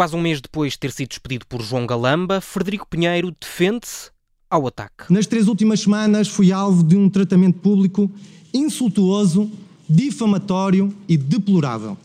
Quase um mês depois de ter sido despedido por João Galamba, Frederico Pinheiro defende-se ao ataque. Nas três últimas semanas fui alvo de um tratamento público insultuoso, difamatório e deplorável.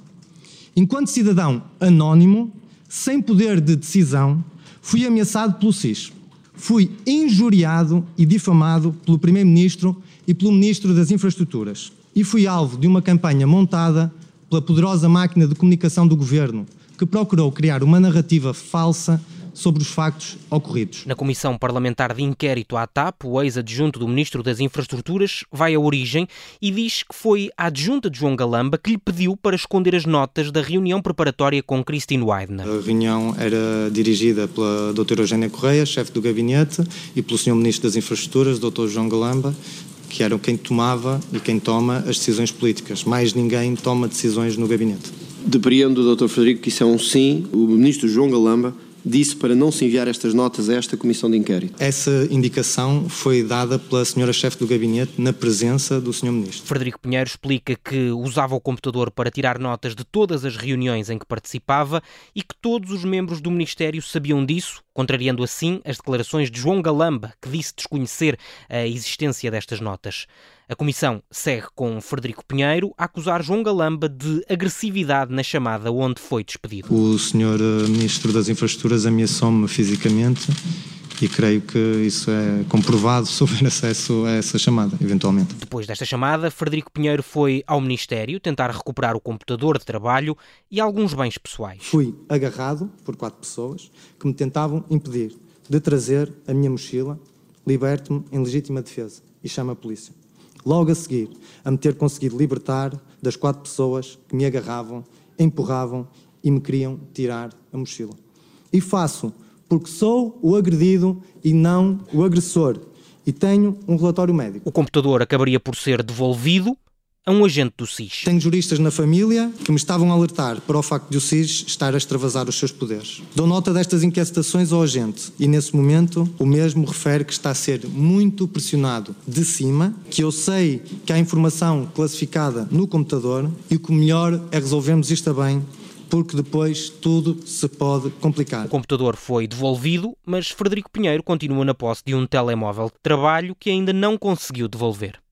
Enquanto cidadão anónimo, sem poder de decisão, fui ameaçado pelo SIS. Fui injuriado e difamado pelo Primeiro-Ministro e pelo Ministro das Infraestruturas. E fui alvo de uma campanha montada pela poderosa máquina de comunicação do Governo, que procurou criar uma narrativa falsa sobre os factos ocorridos. Na Comissão Parlamentar de Inquérito à TAP, o ex-adjunto do Ministro das Infraestruturas vai à origem e diz que foi a adjunta de João Galamba que lhe pediu para esconder as notas da reunião preparatória com Christine Weidner. A reunião era dirigida pela doutora Eugénia Correia, chefe do gabinete, e pelo Sr. Ministro das Infraestruturas, doutor João Galamba, que eram quem tomava e quem toma as decisões políticas. Mais ninguém toma decisões no gabinete. Depreendo do Dr. Frederico que isso é um sim. O Ministro João Galamba disse para não se enviar estas notas a esta comissão de inquérito. Essa indicação foi dada pela senhora chefe do gabinete na presença do senhor ministro. Frederico Pinheiro explica que usava o computador para tirar notas de todas as reuniões em que participava e que todos os membros do ministério sabiam disso, contrariando assim as declarações de João Galamba, que disse desconhecer a existência destas notas. A comissão segue com Frederico Pinheiro a acusar João Galamba de agressividade na chamada onde foi despedido. O senhor eh, Ministro das Infraestruturas ameaçou-me fisicamente e creio que isso é comprovado se houver acesso a essa chamada, eventualmente. Depois desta chamada, Frederico Pinheiro foi ao Ministério tentar recuperar o computador de trabalho e alguns bens pessoais. Fui agarrado por quatro pessoas que me tentavam impedir de trazer a minha mochila, liberte-me em legítima defesa e chama a polícia logo a seguir a me ter conseguido libertar das quatro pessoas que me agarravam, empurravam e me queriam tirar a mochila. E faço porque sou o agredido e não o agressor. E tenho um relatório médico. O computador acabaria por ser devolvido a um agente do SIS. Tenho juristas na família que me estavam a alertar para o facto de o SIS estar a extravasar os seus poderes. Dou nota destas inquietações ao agente e, nesse momento, o mesmo refere que está a ser muito pressionado de cima, que eu sei que há informação classificada no computador e que o melhor é resolvermos isto bem porque depois tudo se pode complicar. O computador foi devolvido, mas Frederico Pinheiro continua na posse de um telemóvel de trabalho que ainda não conseguiu devolver.